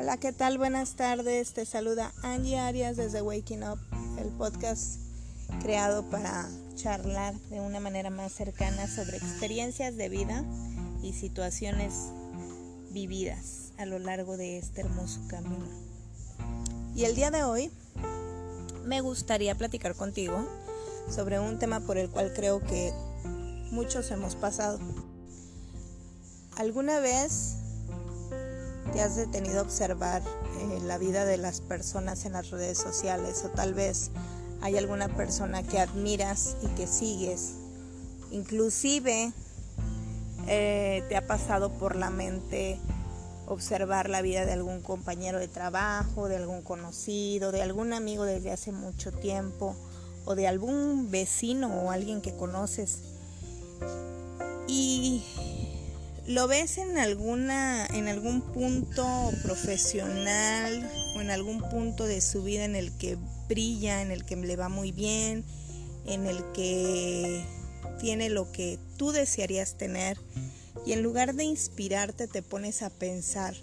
Hola, ¿qué tal? Buenas tardes. Te saluda Angie Arias desde Waking Up, el podcast creado para charlar de una manera más cercana sobre experiencias de vida y situaciones vividas a lo largo de este hermoso camino. Y el día de hoy me gustaría platicar contigo sobre un tema por el cual creo que muchos hemos pasado. ¿Alguna vez te has detenido a observar eh, la vida de las personas en las redes sociales o tal vez hay alguna persona que admiras y que sigues. Inclusive eh, te ha pasado por la mente observar la vida de algún compañero de trabajo, de algún conocido, de algún amigo desde hace mucho tiempo o de algún vecino o alguien que conoces. Y lo ves en alguna en algún punto profesional o en algún punto de su vida en el que brilla, en el que le va muy bien, en el que tiene lo que tú desearías tener y en lugar de inspirarte te pones a pensar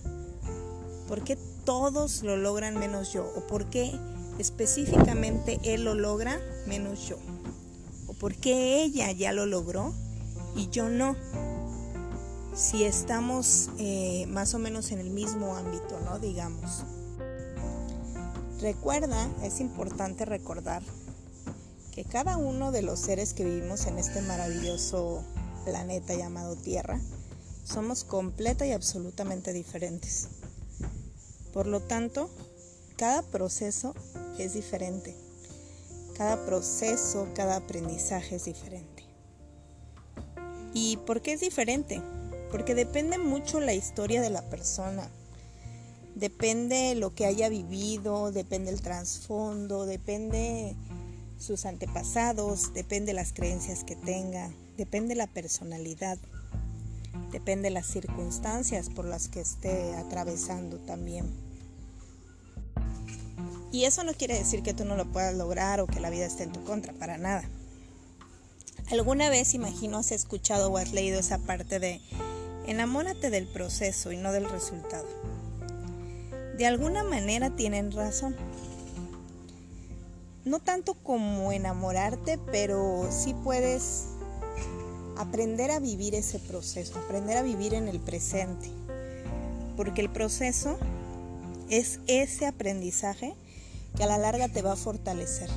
¿por qué todos lo logran menos yo? ¿O por qué específicamente él lo logra menos yo? ¿O por qué ella ya lo logró y yo no? Si estamos eh, más o menos en el mismo ámbito, ¿no? Digamos. Recuerda, es importante recordar que cada uno de los seres que vivimos en este maravilloso planeta llamado Tierra somos completa y absolutamente diferentes. Por lo tanto, cada proceso es diferente. Cada proceso, cada aprendizaje es diferente. ¿Y por qué es diferente? Porque depende mucho la historia de la persona. Depende lo que haya vivido, depende el trasfondo, depende sus antepasados, depende las creencias que tenga, depende la personalidad, depende las circunstancias por las que esté atravesando también. Y eso no quiere decir que tú no lo puedas lograr o que la vida esté en tu contra, para nada. ¿Alguna vez, imagino, has escuchado o has leído esa parte de Enamórate del proceso y no del resultado. De alguna manera tienen razón. No tanto como enamorarte, pero sí puedes aprender a vivir ese proceso, aprender a vivir en el presente. Porque el proceso es ese aprendizaje que a la larga te va a fortalecer.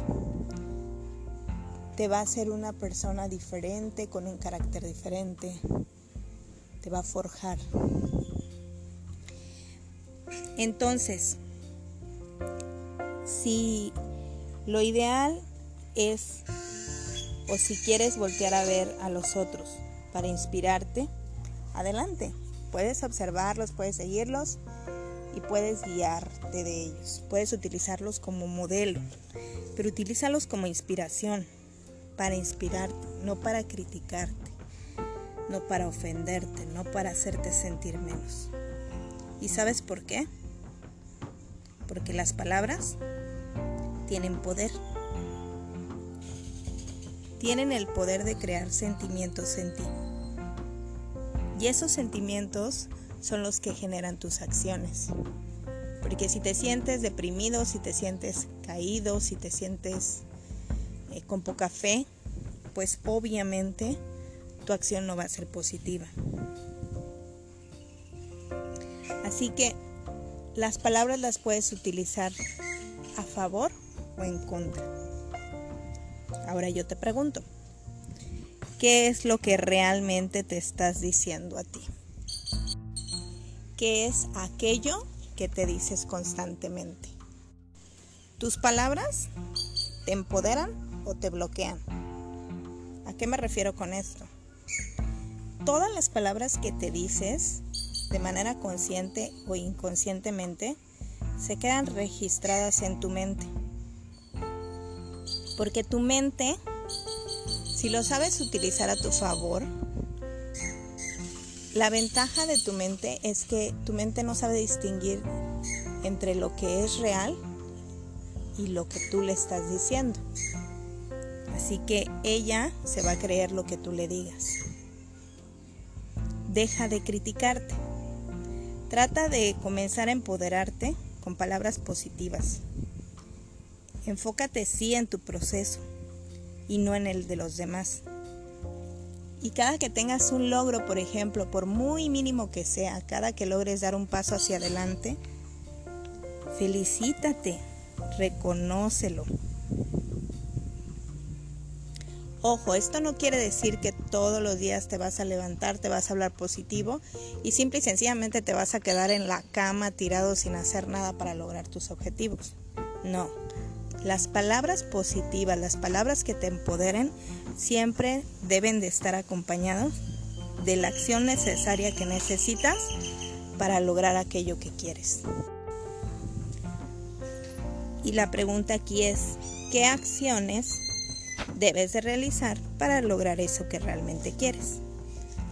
Te va a hacer una persona diferente, con un carácter diferente, te va a forjar. Entonces, si lo ideal es, o si quieres voltear a ver a los otros para inspirarte, adelante. Puedes observarlos, puedes seguirlos y puedes guiarte de ellos. Puedes utilizarlos como modelo, pero utilízalos como inspiración, para inspirarte, no para criticarte no para ofenderte, no para hacerte sentir menos. ¿Y sabes por qué? Porque las palabras tienen poder. Tienen el poder de crear sentimientos en ti. Y esos sentimientos son los que generan tus acciones. Porque si te sientes deprimido, si te sientes caído, si te sientes eh, con poca fe, pues obviamente tu acción no va a ser positiva. Así que las palabras las puedes utilizar a favor o en contra. Ahora yo te pregunto, ¿qué es lo que realmente te estás diciendo a ti? ¿Qué es aquello que te dices constantemente? ¿Tus palabras te empoderan o te bloquean? ¿A qué me refiero con esto? Todas las palabras que te dices de manera consciente o inconscientemente se quedan registradas en tu mente. Porque tu mente, si lo sabes utilizar a tu favor, la ventaja de tu mente es que tu mente no sabe distinguir entre lo que es real y lo que tú le estás diciendo. Así que ella se va a creer lo que tú le digas deja de criticarte. Trata de comenzar a empoderarte con palabras positivas. Enfócate sí en tu proceso y no en el de los demás. Y cada que tengas un logro, por ejemplo, por muy mínimo que sea, cada que logres dar un paso hacia adelante, felicítate, reconócelo. Ojo, esto no quiere decir que todos los días te vas a levantar, te vas a hablar positivo y simple y sencillamente te vas a quedar en la cama tirado sin hacer nada para lograr tus objetivos. No, las palabras positivas, las palabras que te empoderen, siempre deben de estar acompañados de la acción necesaria que necesitas para lograr aquello que quieres. Y la pregunta aquí es, ¿qué acciones debes de realizar para lograr eso que realmente quieres?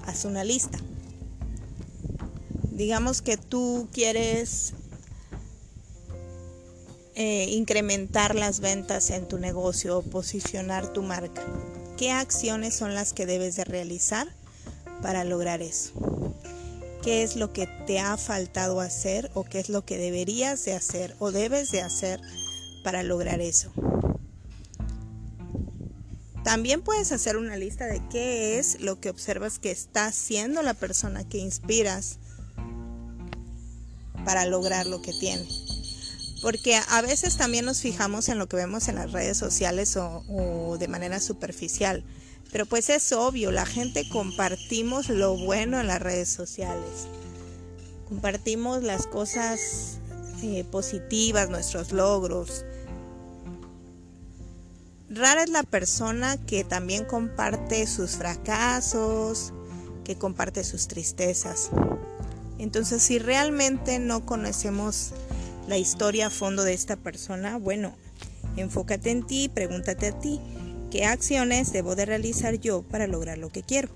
Haz una lista. Digamos que tú quieres eh, incrementar las ventas en tu negocio o posicionar tu marca? ¿Qué acciones son las que debes de realizar para lograr eso? ¿Qué es lo que te ha faltado hacer o qué es lo que deberías de hacer o debes de hacer para lograr eso? También puedes hacer una lista de qué es lo que observas que está haciendo la persona que inspiras para lograr lo que tiene porque a veces también nos fijamos en lo que vemos en las redes sociales o, de manera superficial. Pero pues es obvio, la gente compartimos lo bueno en las redes sociales. Compartimos las cosas eh, positivas, nuestros logros. Rara es la persona que también comparte sus fracasos, que comparte sus tristezas. Entonces, si realmente no conocemos la historia a fondo de esta persona, bueno, enfócate en ti, pregúntate a ti, ¿qué acciones debo de realizar yo para lograr lo que quiero?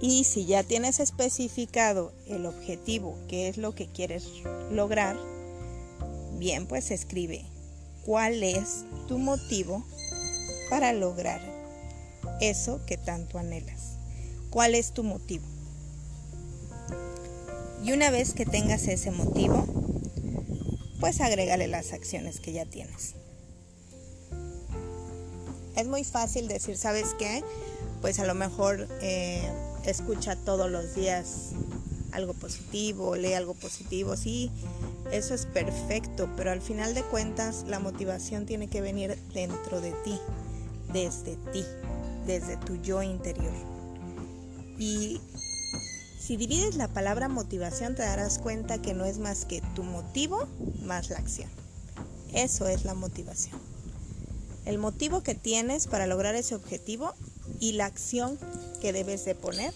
Y si ya tienes especificado el objetivo, qué es lo que quieres lograr, bien, pues escribe cuál es tu motivo para lograr eso que tanto anhelas. ¿Cuál es tu motivo? Y una vez que tengas ese motivo, pues agrégale las acciones que ya tienes. Es muy fácil decir, ¿sabes qué? Pues a lo mejor eh, escucha todos los días algo positivo, lee algo positivo, sí, eso es perfecto, pero al final de cuentas la motivación tiene que venir dentro de ti, desde ti, desde tu yo interior. Y si divides la palabra motivación te darás cuenta que no es más que tu motivo más la acción. Eso es la motivación. El motivo que tienes para lograr ese objetivo y la acción que debes de poner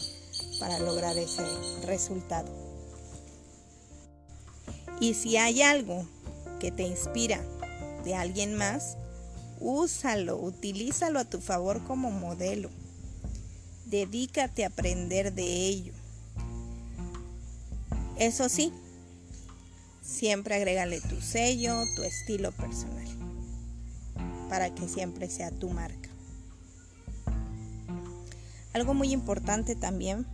para lograr ese resultado. Y si hay algo que te inspira de alguien más, úsalo, utilízalo a tu favor como modelo. Dedícate a aprender de ello. Eso sí, siempre agrégale tu sello, tu estilo personal, para que siempre sea tu marca. Algo muy importante también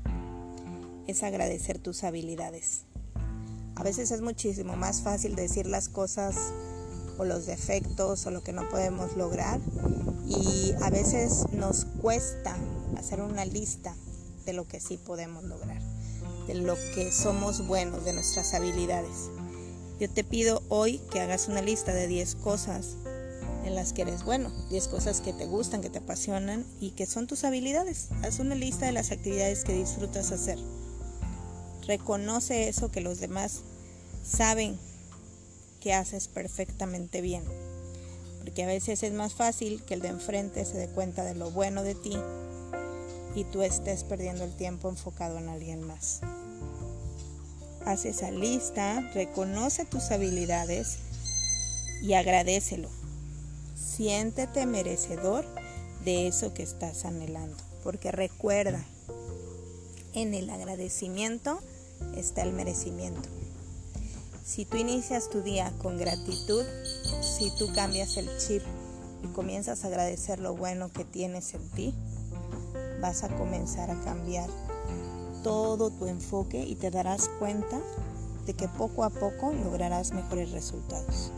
es agradecer tus habilidades. A veces es muchísimo más fácil decir las cosas o los defectos o lo que no podemos lograr y a veces nos cuesta hacer una lista de lo que sí podemos lograr de lo que somos buenos, de nuestras habilidades. Yo te pido hoy que hagas una lista de 10 cosas en las que eres bueno, 10 cosas que te gustan, que te apasionan y que son tus habilidades. Haz una lista de las actividades que disfrutas hacer. Reconoce eso que los demás saben que haces perfectamente bien. Porque a veces es más fácil que el de enfrente se dé cuenta de lo bueno de ti y tú estés perdiendo el tiempo enfocado en alguien más. Haz esa lista, reconoce tus habilidades y agradecelo. Siéntete merecedor de eso que estás anhelando, porque recuerda, en el agradecimiento está el merecimiento. Si tú inicias tu día con gratitud, si tú cambias el chip y comienzas a agradecer lo bueno que tienes en ti, vas a comenzar a cambiar todo tu enfoque y te darás cuenta de que poco a poco lograrás mejores resultados.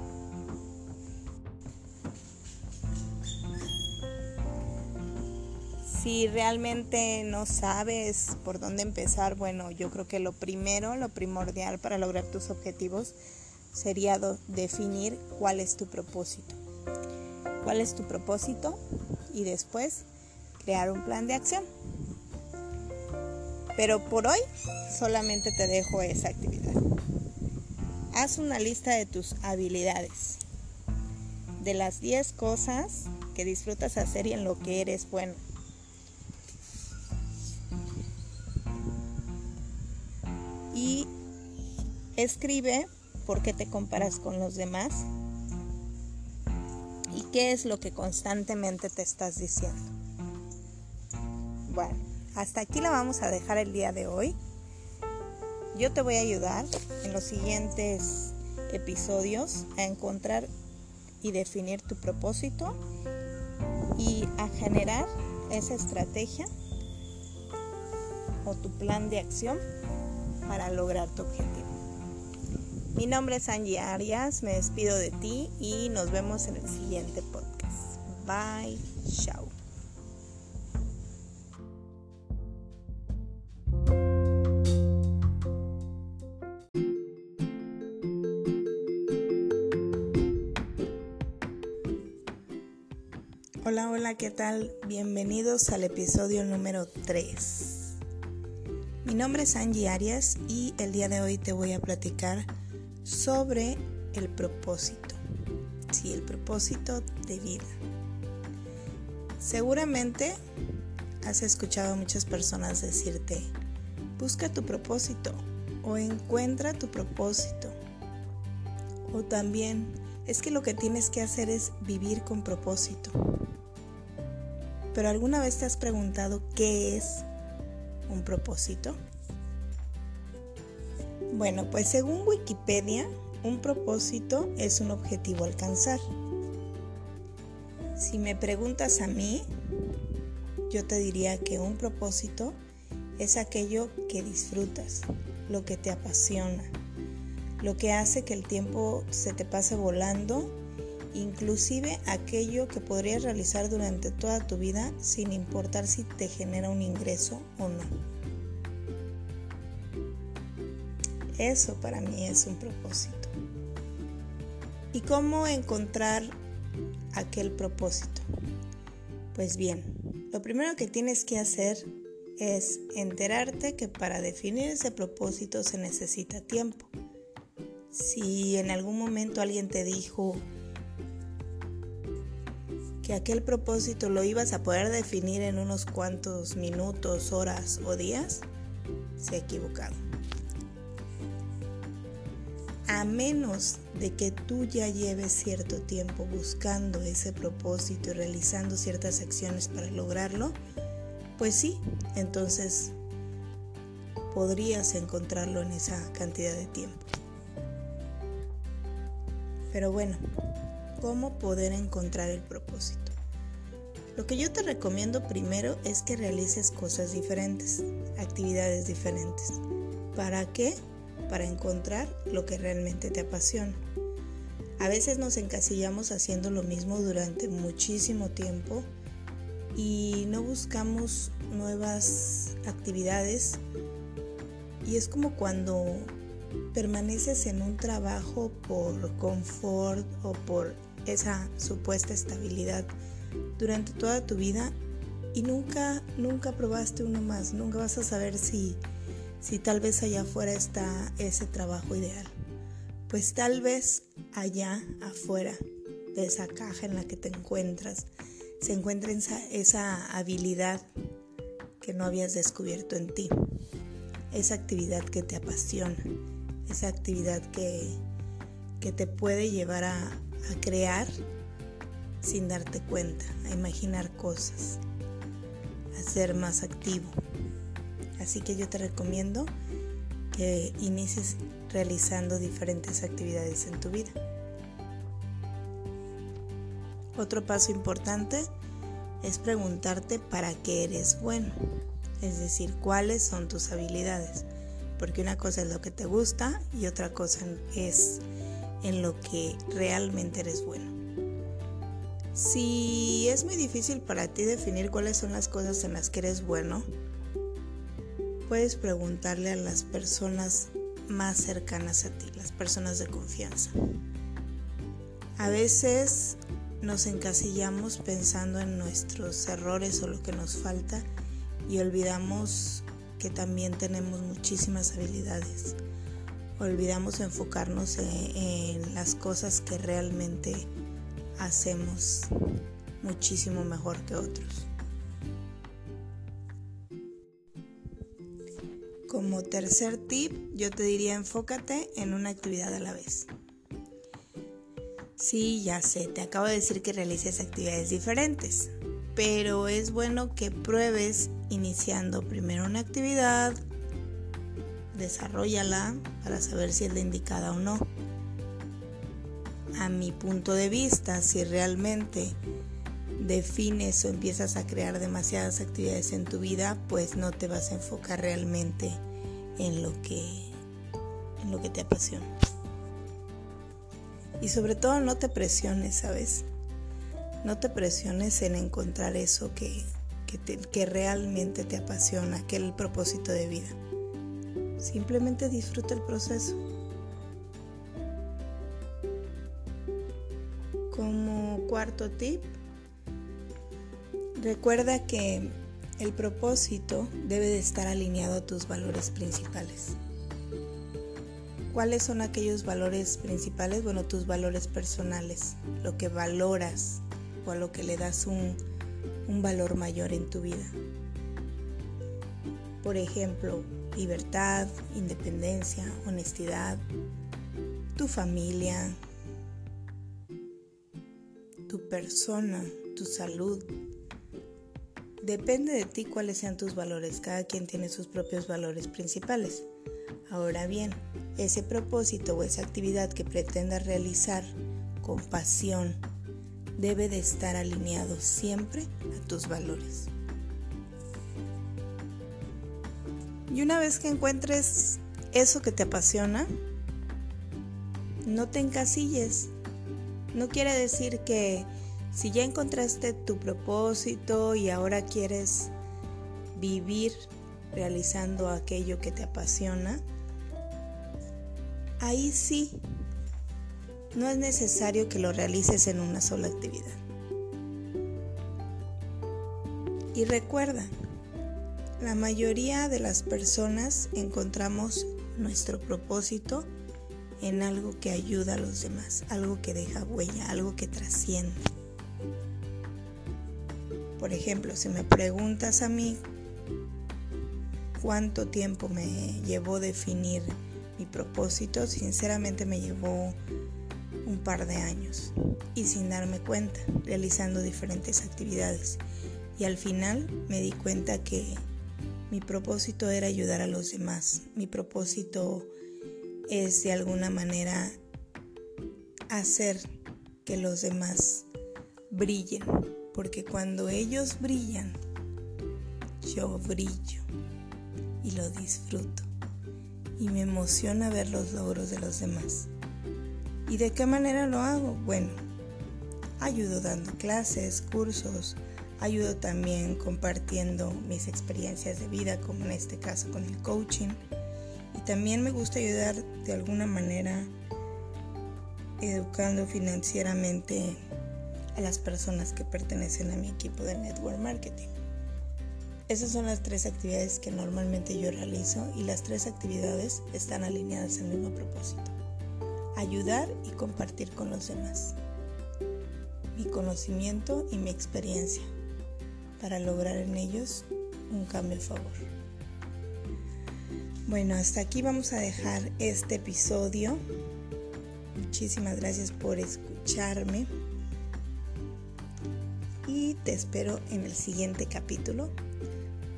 Si realmente no sabes por dónde empezar, bueno, yo creo que lo primero, lo primordial para lograr tus objetivos sería definir cuál es tu propósito. ¿Cuál es tu propósito? Y después crear un plan de acción. Pero por hoy solamente te dejo esa actividad. Haz una lista de tus habilidades, de las 10 cosas que disfrutas hacer y en lo que eres bueno. Escribe por qué te comparas con los demás y qué es lo que constantemente te estás diciendo. Bueno, hasta aquí la vamos a dejar el día de hoy. Yo te voy a ayudar en los siguientes episodios a encontrar y definir tu propósito y a generar esa estrategia o tu plan de acción para lograr tu objetivo. Mi nombre es Angie Arias, me despido de ti y nos vemos en el siguiente podcast. Bye, chao. Hola, hola, ¿qué tal? Bienvenidos al episodio número 3. Mi nombre es Angie Arias y el día de hoy te voy a platicar sobre el propósito. Sí, el propósito de vida. Seguramente has escuchado a muchas personas decirte, busca tu propósito o encuentra tu propósito. O también es que lo que tienes que hacer es vivir con propósito. Pero ¿alguna vez te has preguntado qué es un propósito? Bueno, pues según Wikipedia, un propósito es un objetivo alcanzar. Si me preguntas a mí, yo te diría que un propósito es aquello que disfrutas, lo que te apasiona, lo que hace que el tiempo se te pase volando inclusive aquello que podrías realizar durante toda tu vida sin importar si te genera un ingreso o no. Eso para mí es un propósito. ¿Y cómo encontrar aquel propósito? Pues bien, lo primero que tienes que hacer es enterarte que para definir ese propósito se necesita tiempo. Si en algún momento alguien te dijo, que aquel propósito lo ibas a poder definir en unos cuantos minutos, horas o días, se ha equivocado. A menos de que tú ya lleves cierto tiempo buscando ese propósito y realizando ciertas acciones para lograrlo, pues sí, entonces podrías encontrarlo en esa cantidad de tiempo. Pero bueno, cómo poder encontrar el propósito. Lo que yo te recomiendo primero es que realices cosas diferentes, actividades diferentes. ¿Para qué? Para encontrar lo que realmente te apasiona. A veces nos encasillamos haciendo lo mismo durante muchísimo tiempo y no buscamos nuevas actividades y es como cuando permaneces en un trabajo por confort o por esa supuesta estabilidad durante toda tu vida y nunca, nunca probaste uno más, nunca vas a saber si, si tal vez allá afuera está ese trabajo ideal. Pues tal vez allá afuera de esa caja en la que te encuentras se encuentra esa, habilidad que no habías descubierto en ti, esa actividad que te apasiona, esa actividad que, que te puede llevar a crear sin darte cuenta, a imaginar cosas, a ser más activo. Así que yo te recomiendo que inicies realizando diferentes actividades en tu vida. Otro paso importante es preguntarte para qué eres bueno, es decir, cuáles son tus habilidades, porque una cosa es lo que te gusta y otra cosa es en lo que realmente eres bueno. Si es muy difícil para ti definir cuáles son las cosas en las que eres bueno, puedes preguntarle a las personas más cercanas a ti, las personas de confianza. A veces nos encasillamos pensando en nuestros errores o lo que nos falta y olvidamos que también tenemos muchísimas habilidades. Olvidamos enfocarnos en, las cosas que realmente hacemos muchísimo mejor que otros. Como tercer tip, yo te diría enfócate en una actividad a la vez. Sí, ya sé, te acabo de decir que realices actividades diferentes, pero es bueno que pruebes iniciando primero una actividad, desarrollala para saber si es la indicada o no. A mi punto de vista, si realmente defines o empiezas a crear demasiadas actividades en tu vida, pues no te vas a enfocar realmente en lo que en lo que te apasiona. Y sobre todo no te presiones, ¿sabes? No te presiones en encontrar eso que, que, realmente te apasiona, que es el propósito de vida. Simplemente disfruta el proceso. Como cuarto tip, recuerda que el propósito debe de estar alineado a tus valores principales. ¿Cuáles son aquellos valores principales? Bueno, tus valores personales, lo que valoras o a lo que le das un, un valor mayor en tu vida. Por ejemplo, libertad, independencia, honestidad, tu familia, tu persona, tu salud. Depende de ti cuáles sean tus valores. Cada quien tiene sus propios valores principales. Ahora bien, ese propósito o esa actividad que pretendas realizar con pasión debe de estar alineado siempre a tus valores. Y una vez que encuentres eso que te apasiona, no te encasilles. No quiere decir que si ya encontraste tu propósito y ahora quieres vivir realizando aquello que te apasiona, ahí sí, no es necesario que lo realices en una sola actividad. Y recuerda, la mayoría de las personas encontramos nuestro propósito en algo que ayuda a los demás, algo que deja huella, algo que trasciende. Por ejemplo, si me preguntas a mí cuánto tiempo me llevó definir mi propósito sinceramente me llevó un par de años y sin darme cuenta, realizando diferentes actividades. Y al final me di cuenta que mi propósito era ayudar a los demás. Mi propósito es de alguna manera hacer que los demás brillen. Porque cuando ellos brillan, yo brillo y lo disfruto y me emociona ver los logros de los demás. ¿Y de qué manera lo hago? Bueno, ayudo dando clases, cursos, ayudo también compartiendo mis experiencias de vida, como en este caso con el coaching. Y también me gusta ayudar de alguna manera educando financieramente a las personas que pertenecen a mi equipo de Network Marketing. Esas son las tres actividades que normalmente yo realizo y las tres actividades están alineadas al mismo propósito. Ayudar y compartir con los demás. Mi conocimiento y mi experiencia para lograr en ellos un cambio a favor. Bueno, hasta aquí vamos a dejar este episodio. Muchísimas gracias por escucharme y te espero en el siguiente capítulo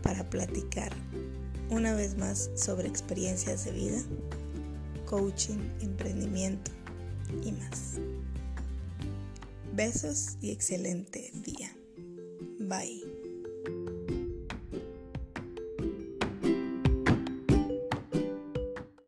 para platicar una vez más sobre experiencias de vida, coaching, emprendimiento y más. Besos y excelente día. Bye.